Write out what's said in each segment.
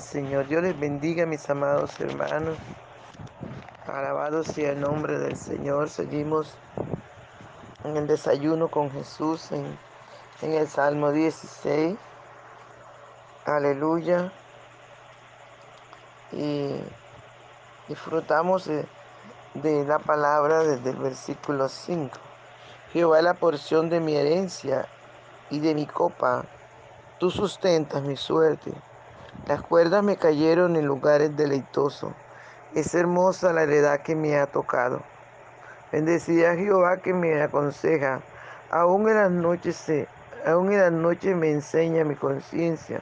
Señor. Dios les bendiga, mis amados hermanos. Alabado sea el nombre del Señor. Seguimos en el desayuno con Jesús en, en el Salmo 16. Aleluya. Y disfrutamos de, de la palabra desde el versículo 5. Jehová es la porción de mi herencia y de mi copa. Tú sustentas mi suerte. Las cuerdas me cayeron en lugares deleitosos. Es hermosa la heredad que me ha tocado. Bendecida Jehová que me aconseja. Aún en las noches, aún en las noches me enseña mi conciencia.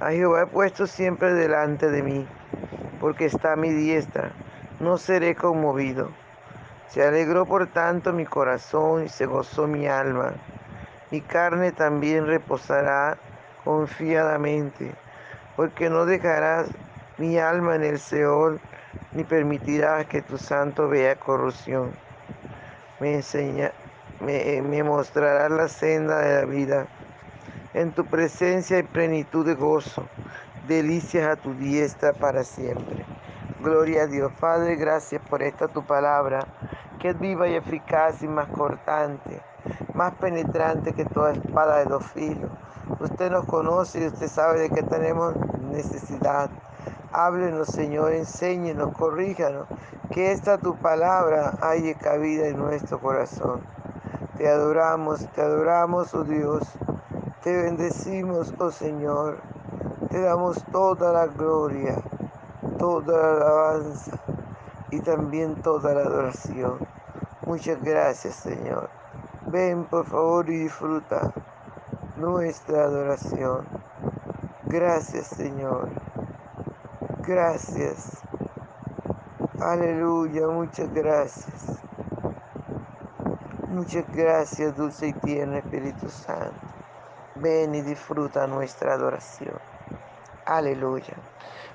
A Jehová he puesto siempre delante de mí, porque está a mi diestra. No seré conmovido. Se alegró por tanto mi corazón y se gozó mi alma. Mi carne también reposará confiadamente porque no dejarás mi alma en el Seol, ni permitirás que tu santo vea corrupción. Me, enseña, me, me mostrarás la senda de la vida. En tu presencia hay plenitud de gozo, delicias a tu diestra para siempre. Gloria a Dios. Padre, gracias por esta tu palabra, que es viva y eficaz y más cortante, más penetrante que toda espada de dos filos Usted nos conoce y usted sabe de qué tenemos necesidad. Háblenos, Señor, enséñenos, corríjanos, que esta tu palabra haya cabida en nuestro corazón. Te adoramos, te adoramos, oh Dios. Te bendecimos, oh Señor. Te damos toda la gloria, toda la alabanza y también toda la adoración. Muchas gracias, Señor. Ven, por favor, y disfruta nuestra adoración. Gracias Señor. Gracias. Aleluya, muchas gracias. Muchas gracias, dulce y tierno Espíritu Santo. Ven y disfruta nuestra adoración. Aleluya.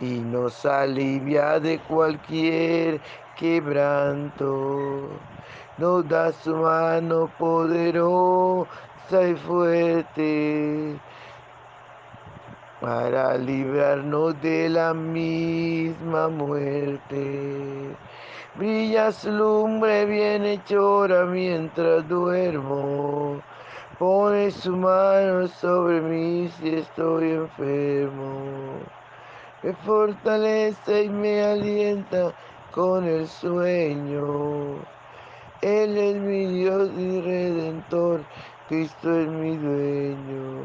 y nos alivia de cualquier quebranto. Nos da su mano poderosa y fuerte para librarnos de la misma muerte. Brilla su lumbre bien hechora mientras duermo. Pone su mano sobre mí si estoy enfermo me fortalece y me alienta con el sueño. Él es mi Dios y Redentor, Cristo es mi dueño.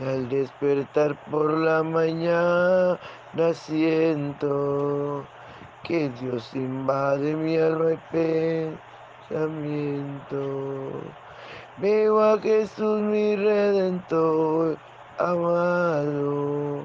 Al despertar por la mañana siento que Dios invade mi alma y pensamiento. Veo a Jesús mi Redentor amado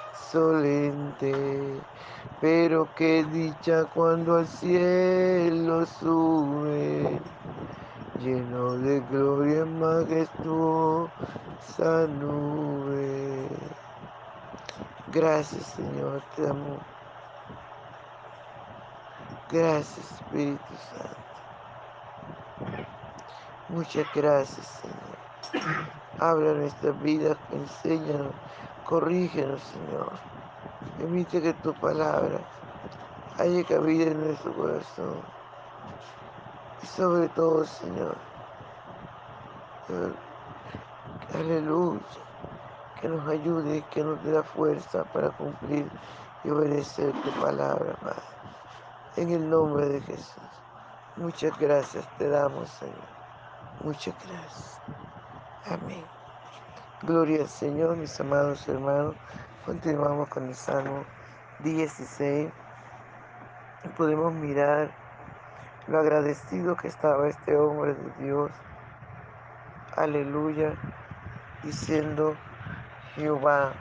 insolente pero qué dicha cuando al cielo sube, lleno de gloria majestuosa nube. Gracias Señor, te amo. Gracias Espíritu Santo. Muchas gracias Señor. Habla nuestras vidas, enséñanos, corrígenos Señor. Permite que tu palabra haya cabida en nuestro corazón. Y sobre todo, Señor, aleluya, que nos ayude, que nos dé la fuerza para cumplir y obedecer tu palabra, Padre. En el nombre de Jesús. Muchas gracias te damos, Señor. Muchas gracias. Amén. Gloria al Señor, mis amados hermanos. Continuamos con el Salmo 16. Y podemos mirar lo agradecido que estaba este hombre de Dios. Aleluya. Diciendo, Jehová,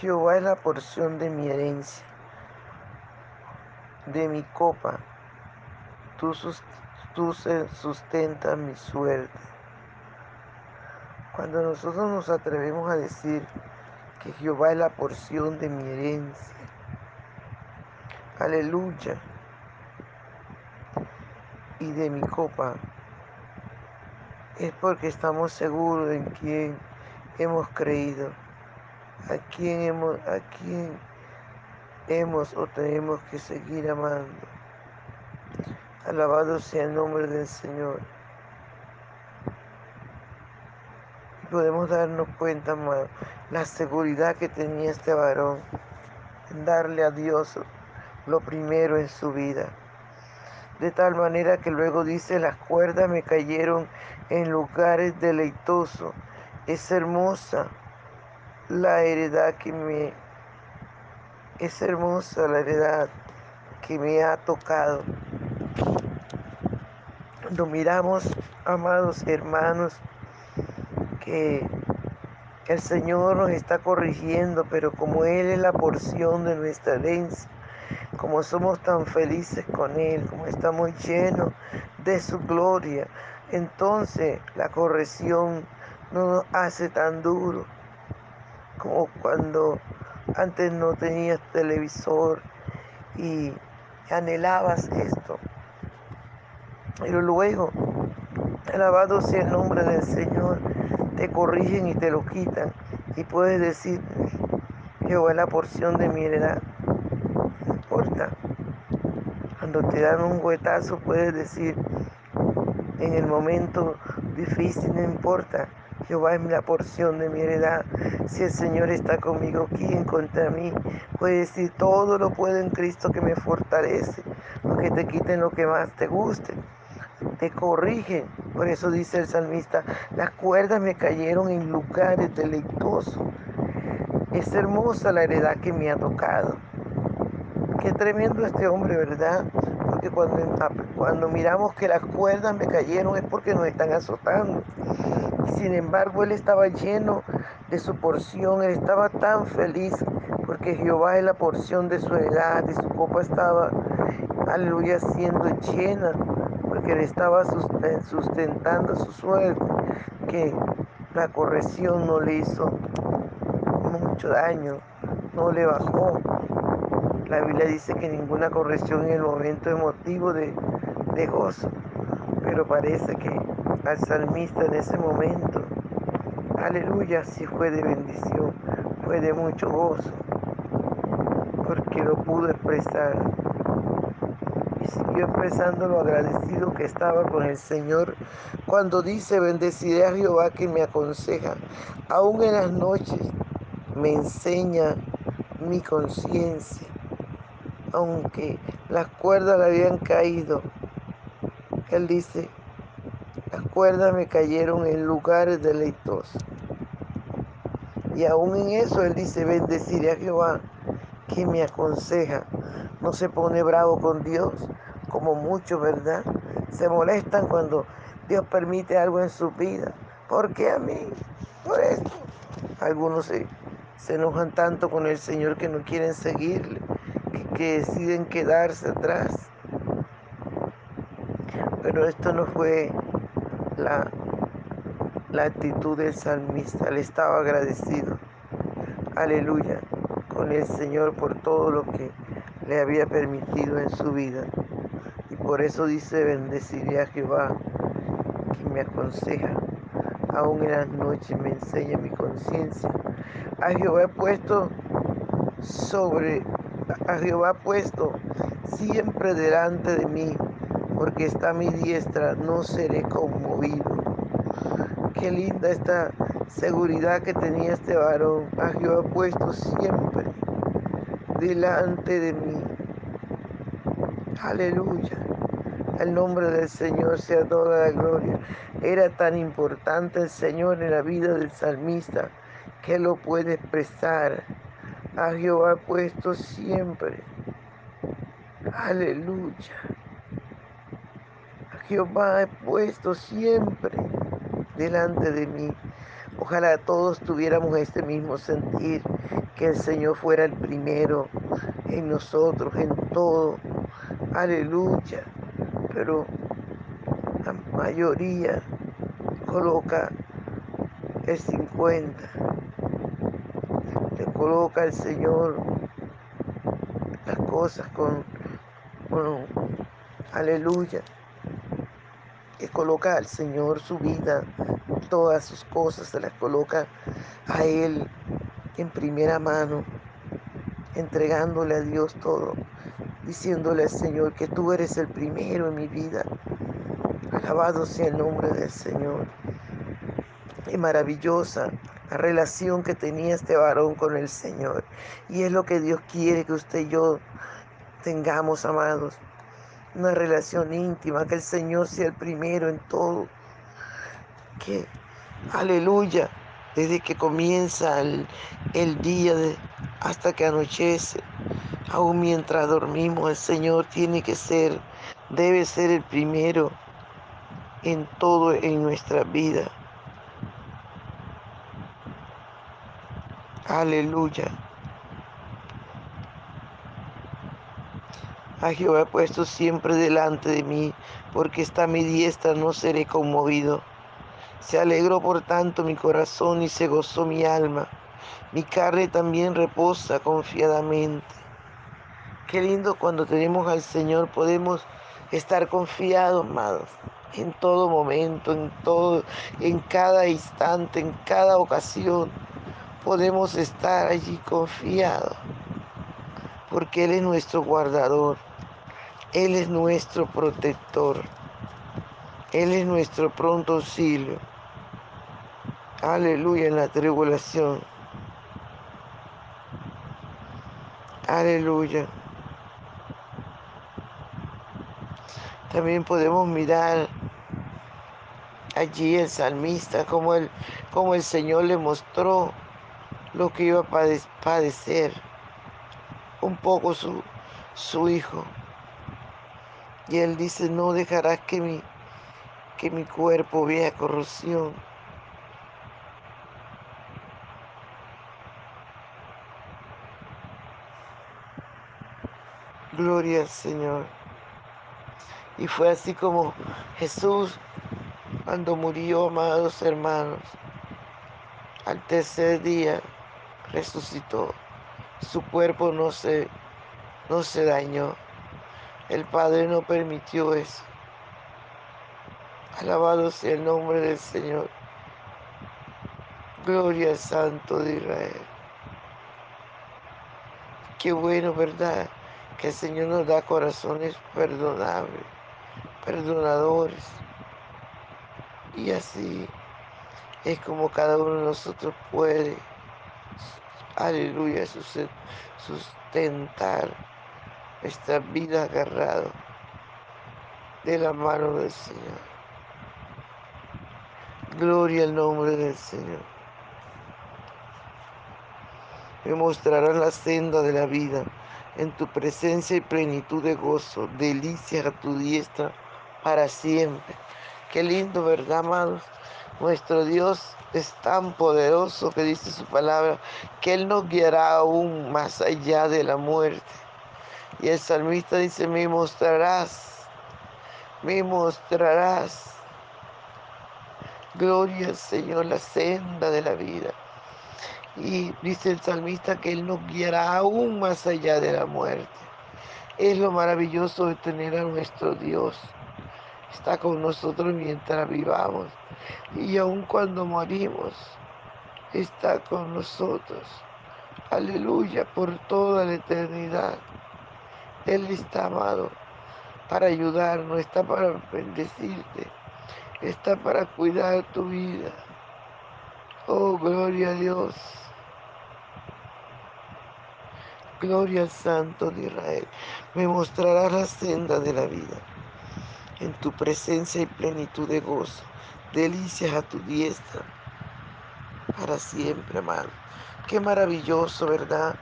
Jehová es la porción de mi herencia, de mi copa. Tú, tú sustentas mi suerte. Cuando nosotros nos atrevemos a decir que Jehová es la porción de mi herencia, aleluya, y de mi copa, es porque estamos seguros en quien hemos creído a quién hemos, a quién hemos o tenemos que seguir amando. Alabado sea el nombre del Señor. Y podemos darnos cuenta, más la seguridad que tenía este varón en darle a Dios lo primero en su vida. De tal manera que luego dice, las cuerdas me cayeron en lugares deleitosos. Es hermosa la heredad que me es hermosa la heredad que me ha tocado. Cuando miramos, amados hermanos, que el Señor nos está corrigiendo, pero como Él es la porción de nuestra herencia, como somos tan felices con Él, como estamos llenos de su gloria, entonces la corrección no nos hace tan duro como cuando antes no tenías televisor y anhelabas esto. Pero luego, alabado sea el nombre del Señor, te corrigen y te lo quitan. Y puedes decir, Jehová es la porción de mi heredad. No importa. Cuando te dan un huetazo puedes decir, en el momento difícil no importa. Jehová es la porción de mi heredad. Si el Señor está conmigo, ¿quién contra mí? Puede decir, todo lo puedo en Cristo que me fortalece, aunque te quiten lo que más te guste. Te corrigen. Por eso dice el salmista, las cuerdas me cayeron en lugares deleitosos. Es hermosa la heredad que me ha tocado. Qué tremendo este hombre, ¿verdad? Porque cuando, cuando miramos que las cuerdas me cayeron es porque nos están azotando. Sin embargo, él estaba lleno de su porción, él estaba tan feliz porque Jehová es la porción de su heredad y su copa estaba, aleluya, siendo llena porque él estaba sustentando su suerte, que la corrección no le hizo mucho daño, no le bajó. La Biblia dice que ninguna corrección en el momento es motivo de, de gozo, pero parece que al salmista en ese momento. Aleluya, si fue de bendición, fue de mucho gozo, porque lo pudo expresar. Y siguió expresando lo agradecido que estaba con el Señor cuando dice, bendeciré a Jehová que me aconseja, aún en las noches me enseña mi conciencia, aunque las cuerdas le habían caído. Él dice, las cuerdas me cayeron en lugares deleitosos. Y aún en eso Él dice, bendeciré a Jehová, que me aconseja. No se pone bravo con Dios, como muchos, ¿verdad? Se molestan cuando Dios permite algo en su vida. ¿Por qué a mí? Por esto. Algunos se, enojan tanto con el Señor que no quieren seguirle, que, que deciden quedarse atrás. Pero esto no fue la, la actitud del salmista. Él estaba agradecido. Aleluya. Con el Señor por todo lo que le había permitido en su vida. Por eso dice, bendeciré a Jehová, que me aconseja. Aún en las noches me enseña mi conciencia. A Jehová he puesto sobre, a Jehová puesto siempre delante de mí porque está mi diestra, no seré conmovido. Qué linda esta, seguridad que tenía este varón, a Jehová puesto siempre delante de mí. Aleluya. El nombre del Señor sea toda la gloria. Era tan importante el Señor en la vida del salmista que lo puede expresar. A Jehová puesto siempre. Aleluya. A Jehová puesto siempre delante de mí. Ojalá todos tuviéramos este mismo sentir, que el Señor fuera el primero en nosotros, en todo. Aleluya. Pero la mayoría coloca el 50. Le coloca el Señor las cosas con, con aleluya. Que coloca al Señor su vida, todas sus cosas, se las coloca a Él en primera mano, entregándole a Dios todo, diciéndole al Señor que tú eres el primero en mi vida. Alabado sea el nombre del Señor. Y maravillosa la relación que tenía este varón con el Señor. Y es lo que Dios quiere que usted y yo tengamos, amados. Una relación íntima, que el Señor sea el primero en todo. Que, aleluya, desde que comienza el, día hasta que anochece, aún mientras dormimos, el Señor tiene que ser, debe ser el primero en todo en nuestra vida. Aleluya. A Jehová he puesto siempre delante de mí, porque está mi diestra, no seré conmovido. Se alegró por tanto mi corazón y se gozó mi alma. Mi carne también reposa confiadamente. Qué lindo cuando tenemos al Señor, podemos estar confiados, amados, en todo momento, en todo, en cada instante, en cada ocasión. Podemos estar allí confiados, porque Él es nuestro guardador, Él es nuestro protector, Él es nuestro pronto auxilio. Aleluya en la tribulación. Aleluya. También podemos mirar allí el salmista, como el, como el Señor le mostró lo que iba a padecer un poco su, su hijo. Y él dice, no dejarás que mi, que mi cuerpo vea corrupción. Gloria al Señor. Y fue así como Jesús, cuando murió, amados hermanos, al tercer día resucitó. Su cuerpo no se, no se dañó. El Padre no permitió eso. Alabado sea el nombre del Señor. Gloria al Santo de Israel. Qué bueno, ¿verdad? que el Señor nos da corazones perdonables, perdonadores. Y así es como cada uno de nosotros puede, aleluya, sustentar esta vida agarrado de la mano del Señor. Gloria al nombre del Señor. Me mostrarán la senda de la vida en tu presencia y plenitud de gozo, delicia a tu diestra para siempre. Qué lindo, ¿verdad, amados? Nuestro Dios es tan poderoso que dice su palabra que Él nos guiará aún más allá de la muerte. Y el salmista dice, me mostrarás, me mostrarás. Gloria al Señor, la senda de la vida. Y dice el salmista que Él nos guiará aún más allá de la muerte. Es lo maravilloso de tener a nuestro Dios. Está con nosotros mientras vivamos. Y aun cuando morimos, está con nosotros. Aleluya, por toda la eternidad. Él está amado para ayudarnos, está para bendecirte, está para cuidar tu vida. Oh, gloria a Dios. Gloria al Santo de Israel. Me mostrarás la senda de la vida. En tu presencia y plenitud de gozo. Delicias a tu diestra. Para siempre, amado. Qué maravilloso, ¿verdad?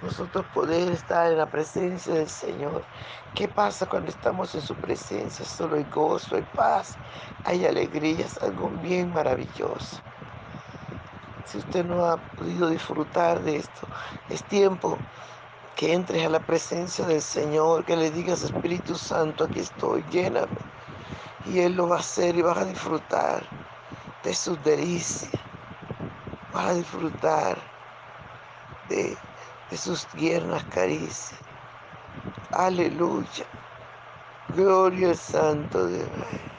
Nosotros poder estar en la presencia del Señor. ¿Qué pasa cuando estamos en su presencia? Solo hay gozo, hay paz, hay alegría, es algo bien maravilloso. Si usted no ha podido disfrutar de esto, es tiempo que entres a la presencia del Señor, que le digas, Espíritu Santo, aquí estoy, lléname. Y Él lo va a hacer y vas a disfrutar de sus delicias. Vas a disfrutar de, sus tiernas caricias. Aleluya. Gloria al Santo de Israel.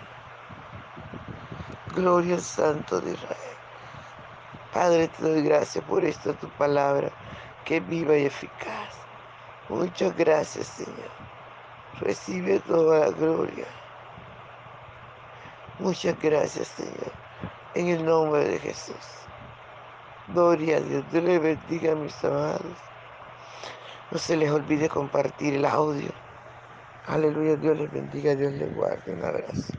Gloria al Santo de Israel. Padre, te doy gracias por esta tu palabra, que es viva y eficaz. Muchas gracias, Señor. Recibe toda la gloria. Muchas gracias, Señor. En el nombre de Jesús. Gloria a Dios. Dios les bendiga, mis amados. No se les olvide compartir el audio. Aleluya. Dios les bendiga. Dios les guarde. Un abrazo.